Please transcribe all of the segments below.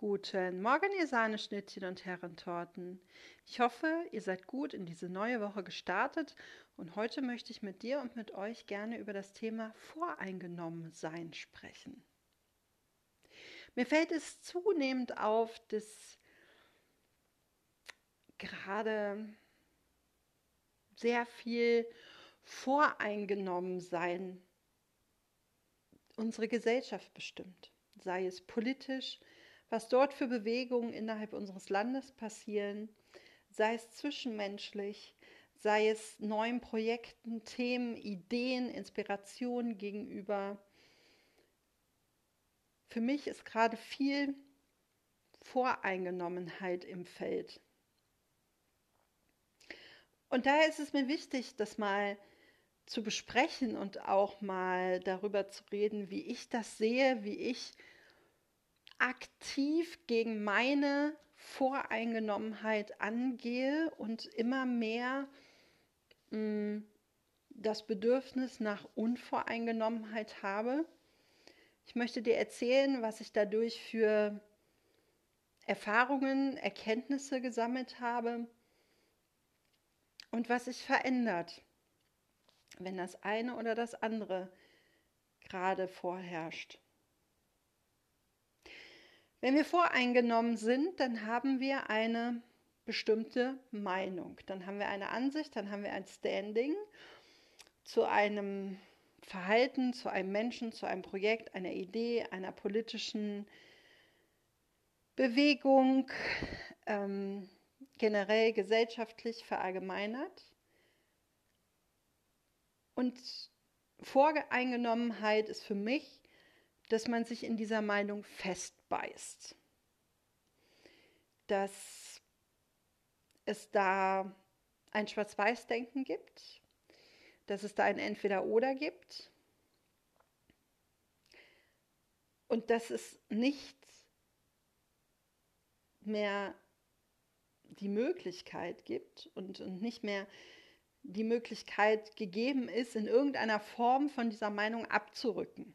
Guten Morgen, ihr Sahneschnittchen und Herrentorten. Ich hoffe, ihr seid gut in diese neue Woche gestartet und heute möchte ich mit dir und mit euch gerne über das Thema Voreingenommensein sprechen. Mir fällt es zunehmend auf, dass gerade sehr viel Voreingenommensein unsere Gesellschaft bestimmt, sei es politisch, was dort für Bewegungen innerhalb unseres Landes passieren, sei es zwischenmenschlich, sei es neuen Projekten, Themen, Ideen, Inspirationen gegenüber. Für mich ist gerade viel Voreingenommenheit im Feld. Und daher ist es mir wichtig, das mal zu besprechen und auch mal darüber zu reden, wie ich das sehe, wie ich aktiv gegen meine Voreingenommenheit angehe und immer mehr mh, mm, das Bedürfnis nach Unvoreingenommenheit habe. Ich möchte dir erzählen, was ich dadurch für Erfahrungen, Erkenntnisse gesammelt habe und was sich verändert, wenn das eine oder das andere gerade vorherrscht. Wenn wir voreingenommen sind, dann haben wir eine bestimmte Meinung. Dann haben wir eine Ansicht, dann haben wir ein Standing zu einem Verhalten, zu einem Menschen, zu einem Projekt, einer Idee, einer politischen Bewegung, ähm, generell gesellschaftlich verallgemeinert. Und Voreingenommenheit ist für mich, dass man sich in dieser Meinung fest beißt. Dass es da ein Schwarz-Weiß-Denken gibt, dass es da ein Entweder-Oder gibt und dass es nicht mehr die Möglichkeit gibt und, und nicht mehr die Möglichkeit gegeben ist, in irgendeiner Form von dieser Meinung abzurücken.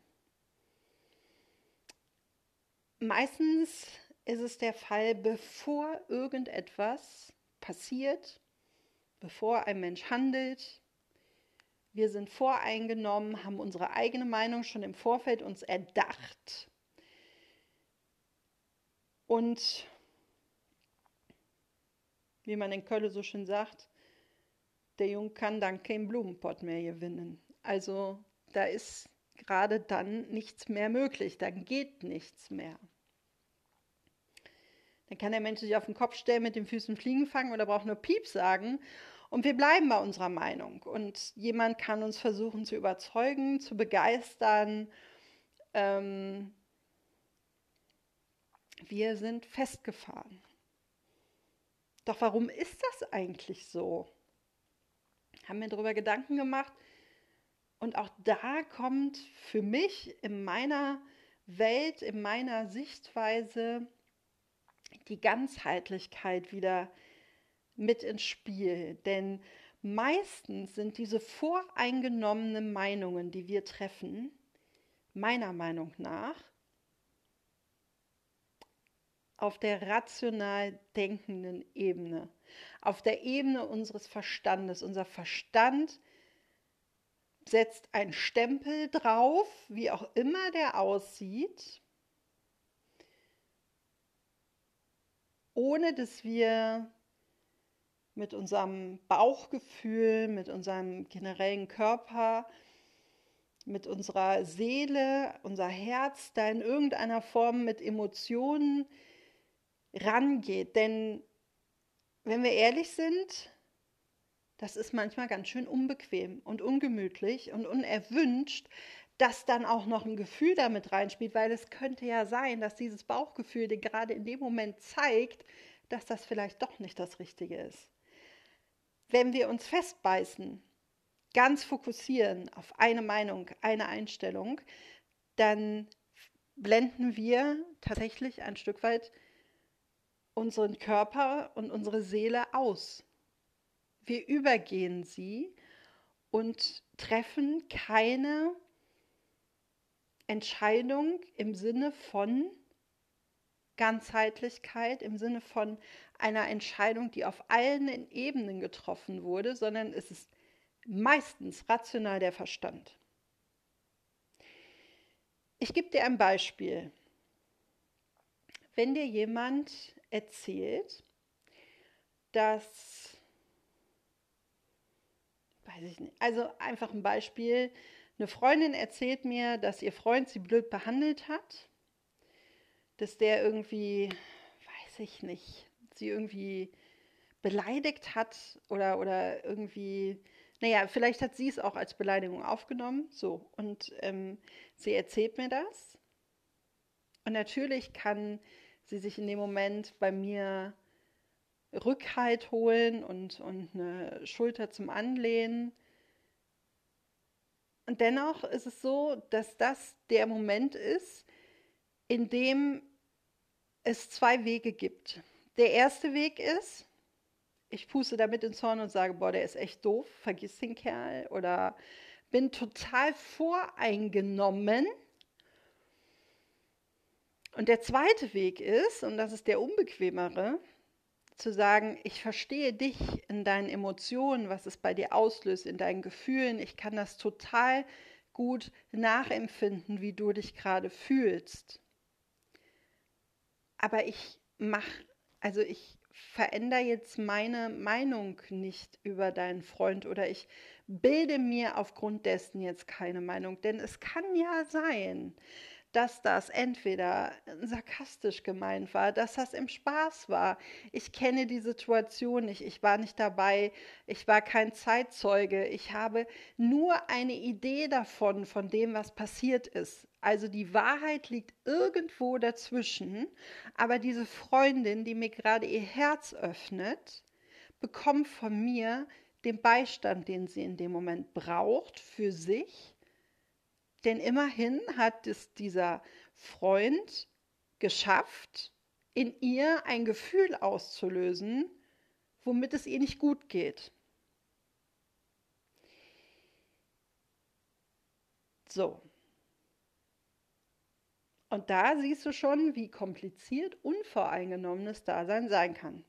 Meistens ist es der Fall, bevor irgendetwas passiert, bevor ein Mensch handelt. Wir sind voreingenommen, haben unsere eigene Meinung schon im Vorfeld uns erdacht. Und wie man in Köln so schön sagt, der Junge kann dann keinen Blumenpott mehr gewinnen. Also da ist gerade dann nichts mehr möglich, dann geht nichts mehr. Dann kann der Mensch sich auf den Kopf stellen, mit den Füßen Fliegen fangen oder braucht nur Piep sagen. Und wir bleiben bei unserer Meinung. Und jemand kann uns versuchen zu überzeugen, zu begeistern. Ähm, wir sind festgefahren. Doch warum ist das eigentlich so? Haben wir darüber Gedanken gemacht. Und auch da kommt für mich in meiner Welt, in meiner Sichtweise die Ganzheitlichkeit wieder mit ins Spiel. Denn meistens sind diese voreingenommenen Meinungen, die wir treffen, meiner Meinung nach, auf der rational denkenden Ebene, auf der Ebene unseres Verstandes. Unser Verstand setzt einen Stempel drauf, wie auch immer der aussieht, ohne dass wir mit unserem Bauchgefühl, mit unserem generellen Körper, mit unserer Seele, unser Herz da in irgendeiner Form mit Emotionen rangeht. Denn wenn wir ehrlich sind, das ist manchmal ganz schön unbequem und ungemütlich und unerwünscht, dass dann auch noch ein Gefühl damit reinspielt, weil es könnte ja sein, dass dieses Bauchgefühl dir gerade in dem Moment zeigt, dass das vielleicht doch nicht das Richtige ist. Wenn wir uns festbeißen, ganz fokussieren auf eine Meinung, eine Einstellung, dann blenden wir tatsächlich ein Stück weit unseren Körper und unsere Seele aus. Wir übergehen sie und treffen keine Entscheidung im Sinne von Ganzheitlichkeit im Sinne von einer Entscheidung, die auf allen Ebenen getroffen wurde, sondern es ist meistens rational der Verstand. Ich gebe dir ein Beispiel. Wenn dir jemand erzählt, dass, weiß ich nicht, also einfach ein Beispiel, eine Freundin erzählt mir, dass ihr Freund sie blöd behandelt hat, dass der irgendwie, weiß ich nicht, sie irgendwie beleidigt hat oder, oder irgendwie, naja, vielleicht hat sie es auch als Beleidigung aufgenommen, so, und ähm, sie erzählt mir das. Und natürlich kann sie sich in dem Moment bei mir Rückhalt holen und, und eine Schulter zum Anlehnen. Und dennoch ist es so, dass das der Moment ist, in dem es zwei Wege gibt. Der erste Weg ist, ich puste damit ins Horn und sage, boah, der ist echt doof, vergiss den Kerl oder bin total voreingenommen. Und der zweite Weg ist, und das ist der unbequemere, zu sagen, ich verstehe dich in deinen Emotionen, was es bei dir auslöst, in deinen Gefühlen. Ich kann das total gut nachempfinden, wie du dich gerade fühlst. Aber ich mache, also ich verändere jetzt meine Meinung nicht über deinen Freund oder ich bilde mir aufgrund dessen jetzt keine Meinung. Denn es kann ja sein, dass das entweder sarkastisch gemeint war, dass das im Spaß war. Ich kenne die Situation nicht, ich war nicht dabei, ich war kein Zeitzeuge, ich habe nur eine Idee davon, von dem, was passiert ist. Also die Wahrheit liegt irgendwo dazwischen, aber diese Freundin, die mir gerade ihr Herz öffnet, bekommt von mir den Beistand, den sie in dem Moment braucht für sich denn immerhin hat es dieser Freund geschafft, in ihr ein Gefühl auszulösen, womit es ihr nicht gut geht. So. Und da siehst du schon, wie kompliziert unvoreingenommenes Dasein sein kann.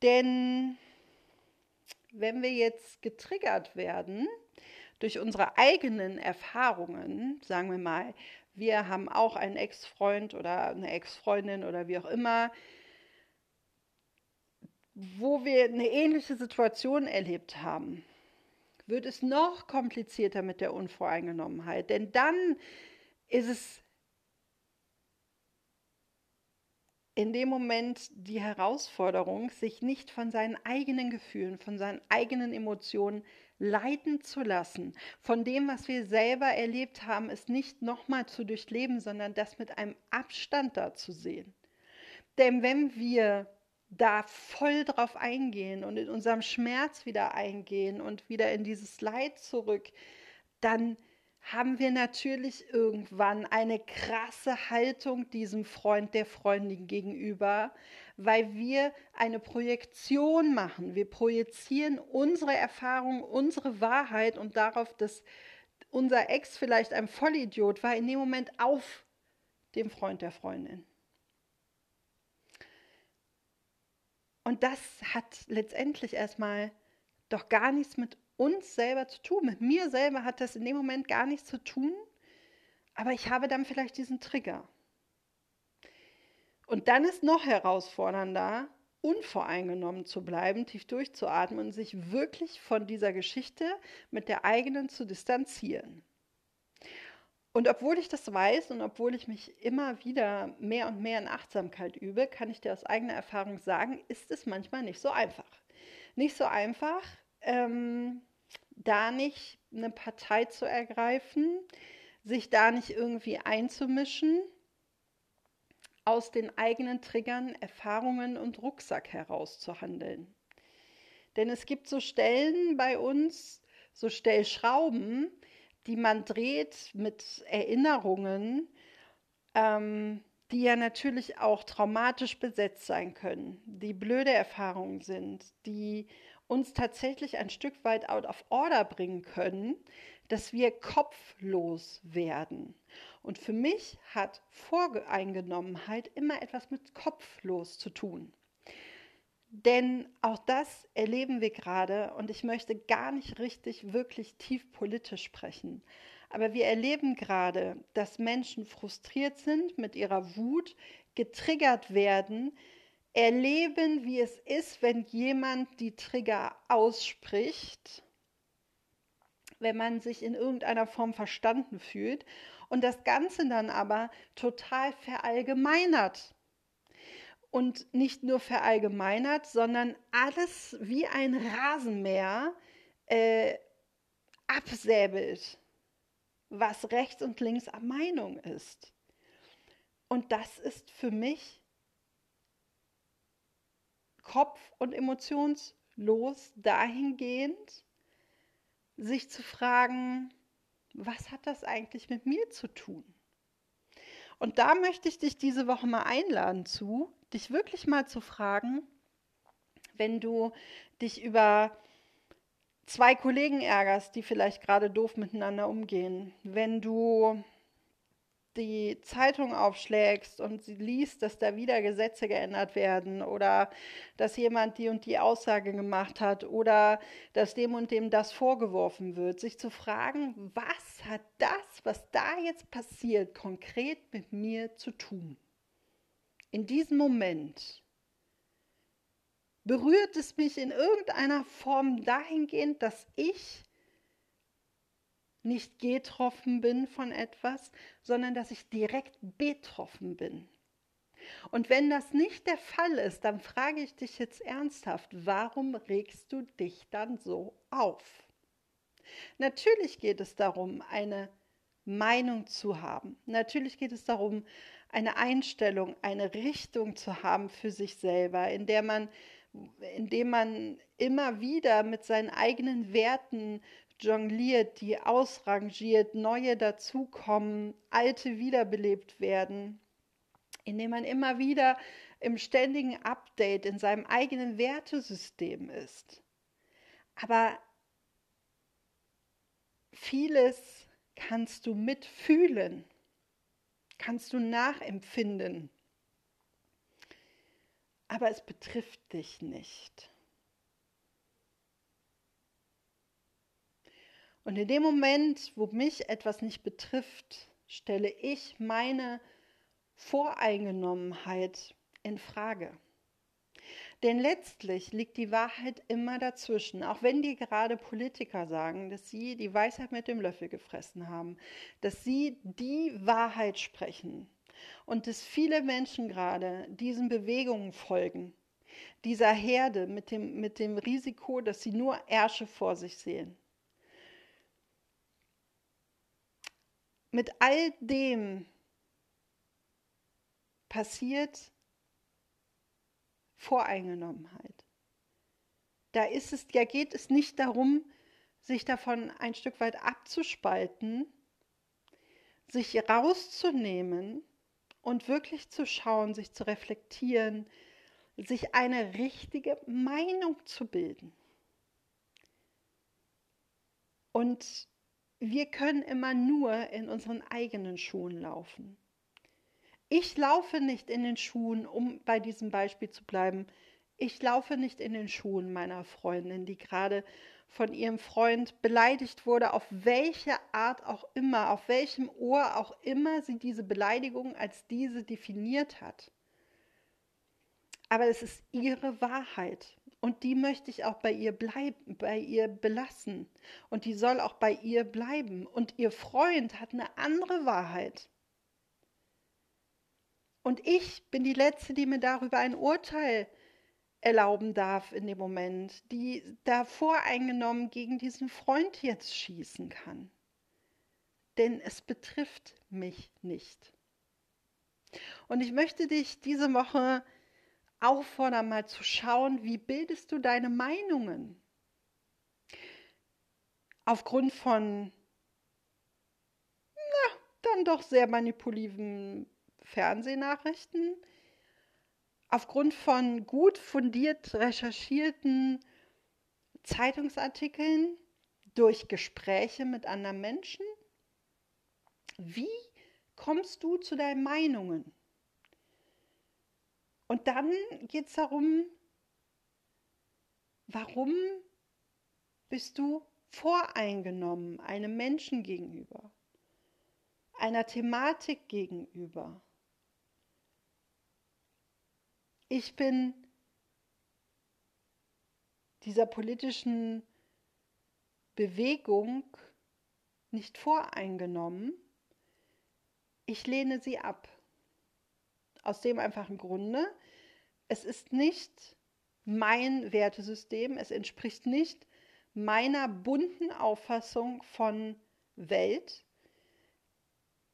Denn wenn wir jetzt getriggert werden, durch unsere eigenen Erfahrungen, sagen wir mal, wir haben auch einen Ex-Freund oder eine Ex-Freundin oder wie auch immer, wo wir eine ähnliche Situation erlebt haben, wird es noch komplizierter mit der Unvoreingenommenheit. Denn dann ist es in dem Moment die Herausforderung, sich nicht von seinen eigenen Gefühlen, von seinen eigenen Emotionen leiten zu lassen, von dem, was wir selber erlebt haben, es nicht nochmal zu durchleben, sondern das mit einem Abstand da zu sehen. Denn wenn wir da voll drauf eingehen und in unserem Schmerz wieder eingehen und wieder in dieses Leid zurück, dann haben wir natürlich irgendwann eine krasse Haltung diesem Freund, der Freundin gegenüber, weil wir eine Projektion machen. Wir projizieren unsere Erfahrung, unsere Wahrheit und darauf, dass unser Ex vielleicht ein Vollidiot war, in dem Moment auf dem Freund der Freundin. Und das hat letztendlich erstmal doch gar nichts mit uns selber zu tun. Mit mir selber hat das in dem Moment gar nichts zu tun, aber ich habe dann vielleicht diesen Trigger. Und dann ist noch herausfordernder, unvoreingenommen zu bleiben, tief durchzuatmen und sich wirklich von dieser Geschichte mit der eigenen zu distanzieren. Und obwohl ich das weiß und obwohl ich mich immer wieder mehr und mehr in Achtsamkeit übe, kann ich dir aus eigener Erfahrung sagen, ist es manchmal nicht so einfach. Nicht so einfach, ähm, da nicht eine Partei zu ergreifen, sich da nicht irgendwie einzumischen aus den eigenen Triggern, Erfahrungen und Rucksack heraus zu handeln. Denn es gibt so Stellen bei uns, so Stellschrauben, die man dreht mit Erinnerungen, ähm, die ja natürlich auch traumatisch besetzt sein können, die blöde Erfahrungen sind, die uns tatsächlich ein Stück weit out of order bringen können, dass wir kopflos werden. Und für mich hat Voreingenommenheit immer etwas mit kopflos zu tun. Denn auch das erleben wir gerade und ich möchte gar nicht richtig, wirklich tief politisch sprechen. Aber wir erleben gerade, dass Menschen frustriert sind mit ihrer Wut, getriggert werden, erleben, wie es ist, wenn jemand die Trigger ausspricht, wenn man sich in irgendeiner Form verstanden fühlt und das Ganze dann aber total verallgemeinert und nicht nur verallgemeinert, sondern alles wie ein Rasenmäher äh, absäbelt, was rechts und links am Meinung ist. Und das ist für mich kopf- und emotionslos dahingehend, sich zu fragen, was hat das eigentlich mit mir zu tun? Und da möchte ich dich diese Woche mal einladen zu, dich wirklich mal zu fragen, wenn du dich über zwei Kollegen ärgerst, die vielleicht gerade doof miteinander umgehen, wenn du die Zeitung aufschlägst und sie liest, dass da wieder Gesetze geändert werden oder dass jemand die und die Aussage gemacht hat oder dass dem und dem das vorgeworfen wird, sich zu fragen, was hat das, was da jetzt passiert, konkret mit mir zu tun? In diesem Moment berührt es mich in irgendeiner Form dahingehend, dass ich nicht getroffen bin von etwas, sondern dass ich direkt betroffen bin. Und wenn das nicht der Fall ist, dann frage ich dich jetzt ernsthaft, warum regst du dich dann so auf? Natürlich geht es darum, eine Meinung zu haben. Natürlich geht es darum, eine Einstellung, eine Richtung zu haben für sich selber, in der man indem man immer wieder mit seinen eigenen Werten jongliert, die ausrangiert, neue dazukommen, alte wiederbelebt werden, indem man immer wieder im ständigen Update in seinem eigenen Wertesystem ist. Aber vieles kannst du mitfühlen, kannst du nachempfinden, aber es betrifft dich nicht. Und in dem Moment, wo mich etwas nicht betrifft, stelle ich meine Voreingenommenheit in Frage. Denn letztlich liegt die Wahrheit immer dazwischen. Auch wenn dir gerade Politiker sagen, dass sie die Weisheit mit dem Löffel gefressen haben, dass sie die Wahrheit sprechen und dass viele Menschen gerade diesen Bewegungen folgen, dieser Herde mit dem, mit dem Risiko, dass sie nur Ärsche vor sich sehen. Mit all dem passiert Voreingenommenheit. Da ist es, ja geht es nicht darum, sich davon ein Stück weit abzuspalten, sich rauszunehmen und wirklich zu schauen, sich zu reflektieren, sich eine richtige Meinung zu bilden. Und wir können immer nur in unseren eigenen Schuhen laufen. Ich laufe nicht in den Schuhen, um bei diesem Beispiel zu bleiben, ich laufe nicht in den Schuhen meiner Freundin, die gerade von ihrem Freund beleidigt wurde, auf welche Art auch immer, auf welchem Ohr auch immer sie diese Beleidigung als diese definiert hat. Aber es ist ihre Wahrheit. Und die möchte ich auch bei ihr bleiben, bei ihr belassen. Und die soll auch bei ihr bleiben. Und ihr Freund hat eine andere Wahrheit. Und ich bin die Letzte, die mir darüber ein Urteil erlauben darf in dem Moment, die da voreingenommen gegen diesen Freund jetzt schießen kann. Denn es betrifft mich nicht. Und ich möchte dich diese Woche auffordern, mal zu schauen, wie bildest du deine Meinungen? Aufgrund von, na, dann doch sehr manipulativen Fernsehnachrichten, aufgrund von gut fundiert recherchierten Zeitungsartikeln, durch Gespräche mit anderen Menschen? Wie kommst du zu deinen Meinungen? Und dann geht es darum, warum bist du voreingenommen einem Menschen gegenüber, einer Thematik gegenüber? Ich bin dieser politischen Bewegung nicht voreingenommen. Ich lehne sie ab. Aus dem einfachen Grunde, es ist nicht mein Wertesystem, es entspricht nicht meiner bunten Auffassung von Welt,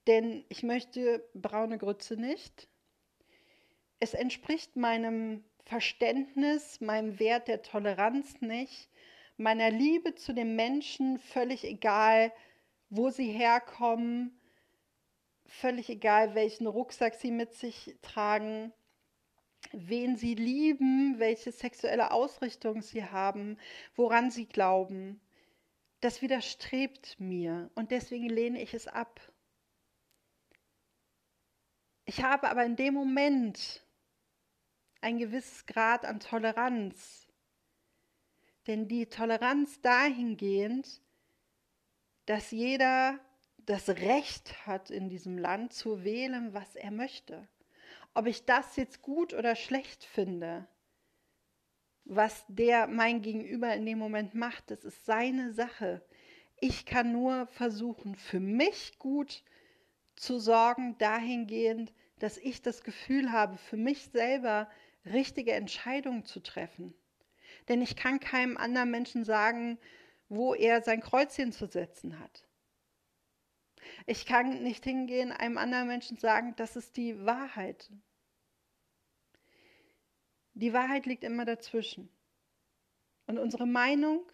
denn ich möchte braune Grütze nicht. Es entspricht meinem Verständnis, meinem Wert der Toleranz nicht, meiner Liebe zu den Menschen, völlig egal, wo sie herkommen, völlig egal, welchen Rucksack sie mit sich tragen, wen sie lieben, welche sexuelle Ausrichtung sie haben, woran sie glauben. Das widerstrebt mir und deswegen lehne ich es ab. Ich habe aber in dem Moment ein gewisses Grad an Toleranz. Denn die Toleranz dahingehend, dass jeder das Recht hat, in diesem Land zu wählen, was er möchte. Ob ich das jetzt gut oder schlecht finde, was der mein Gegenüber in dem Moment macht, das ist seine Sache. Ich kann nur versuchen, für mich gut zu sorgen, dahingehend, dass ich das Gefühl habe, für mich selber richtige Entscheidungen zu treffen. Denn ich kann keinem anderen Menschen sagen, wo er sein Kreuzchen zu setzen hat. Ich kann nicht hingehen, einem anderen Menschen sagen, das ist die Wahrheit. Die Wahrheit liegt immer dazwischen. Und unsere Meinung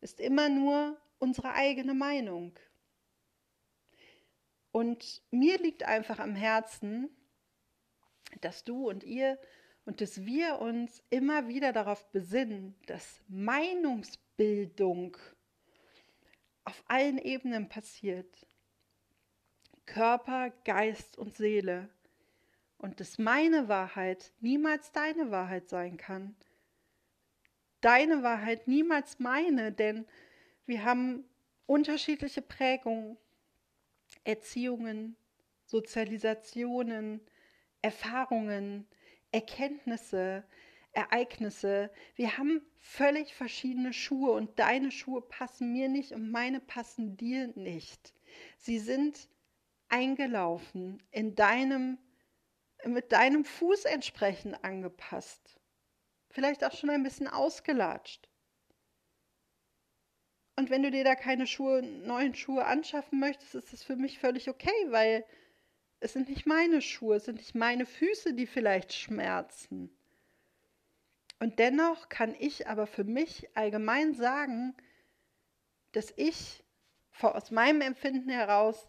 ist immer nur unsere eigene Meinung. Und mir liegt einfach am Herzen, dass du und ihr und dass wir uns immer wieder darauf besinnen, dass Meinungsbildung auf allen Ebenen passiert. Körper, Geist und Seele. Und dass meine Wahrheit niemals deine Wahrheit sein kann. Deine Wahrheit niemals meine, denn wir haben unterschiedliche Prägungen, Erziehungen, Sozialisationen, Erfahrungen, Erkenntnisse, Ereignisse. Wir haben völlig verschiedene Schuhe und deine Schuhe passen mir nicht und meine passen dir nicht. Sie sind eingelaufen, in deinem, mit deinem Fuß entsprechend angepasst. Vielleicht auch schon ein bisschen ausgelatscht. Und wenn du dir da keine Schuhe, neuen Schuhe anschaffen möchtest, ist das für mich völlig okay, weil es sind nicht meine Schuhe, es sind nicht meine Füße, die vielleicht schmerzen. Und dennoch kann ich aber für mich allgemein sagen, dass ich aus meinem Empfinden heraus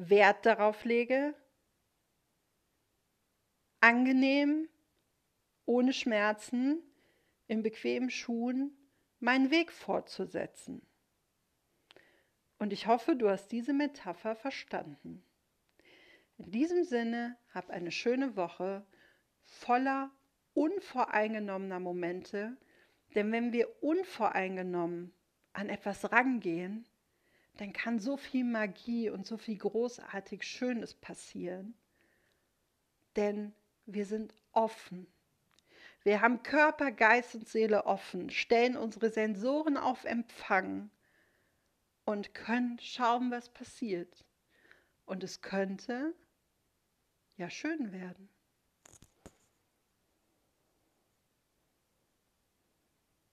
Wert darauf lege, angenehm, ohne Schmerzen, in bequemen Schuhen meinen Weg fortzusetzen. Und ich hoffe, du hast diese Metapher verstanden. In diesem Sinne, hab eine schöne Woche voller unvoreingenommener Momente, denn wenn wir unvoreingenommen an etwas rangehen, dann kann so viel Magie und so viel großartig Schönes passieren. Denn wir sind offen. Wir haben Körper, Geist und Seele offen, stellen unsere Sensoren auf Empfang und können schauen, was passiert. Und es könnte ja schön werden.